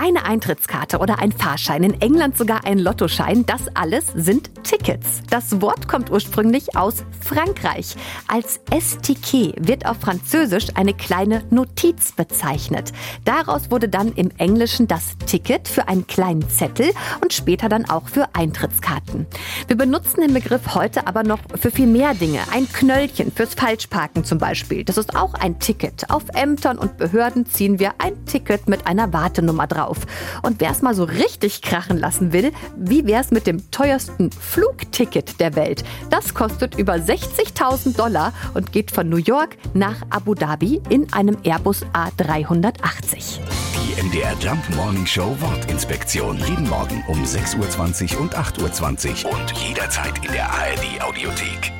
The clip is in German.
Eine Eintrittskarte oder ein Fahrschein, in England sogar ein Lottoschein, das alles sind Tickets. Das Wort kommt ursprünglich aus Frankreich. Als STK wird auf Französisch eine kleine Notiz bezeichnet. Daraus wurde dann im Englischen das Ticket für einen kleinen Zettel und später dann auch für Eintrittskarten. Wir benutzen den Begriff heute aber noch für viel mehr Dinge. Ein Knöllchen fürs Falschparken zum Beispiel. Das ist auch ein Ticket. Auf Ämtern und Behörden ziehen wir ein Ticket mit einer Wartenummer drauf. Und wer es mal so richtig krachen lassen will, wie wäre es mit dem teuersten Flugticket der Welt? Das kostet über 60.000 Dollar und geht von New York nach Abu Dhabi in einem Airbus A380. Die MDR Jump Morning Show Wortinspektion. Jeden Morgen um 6.20 Uhr und 8.20 Uhr und jederzeit in der ARD Audiothek.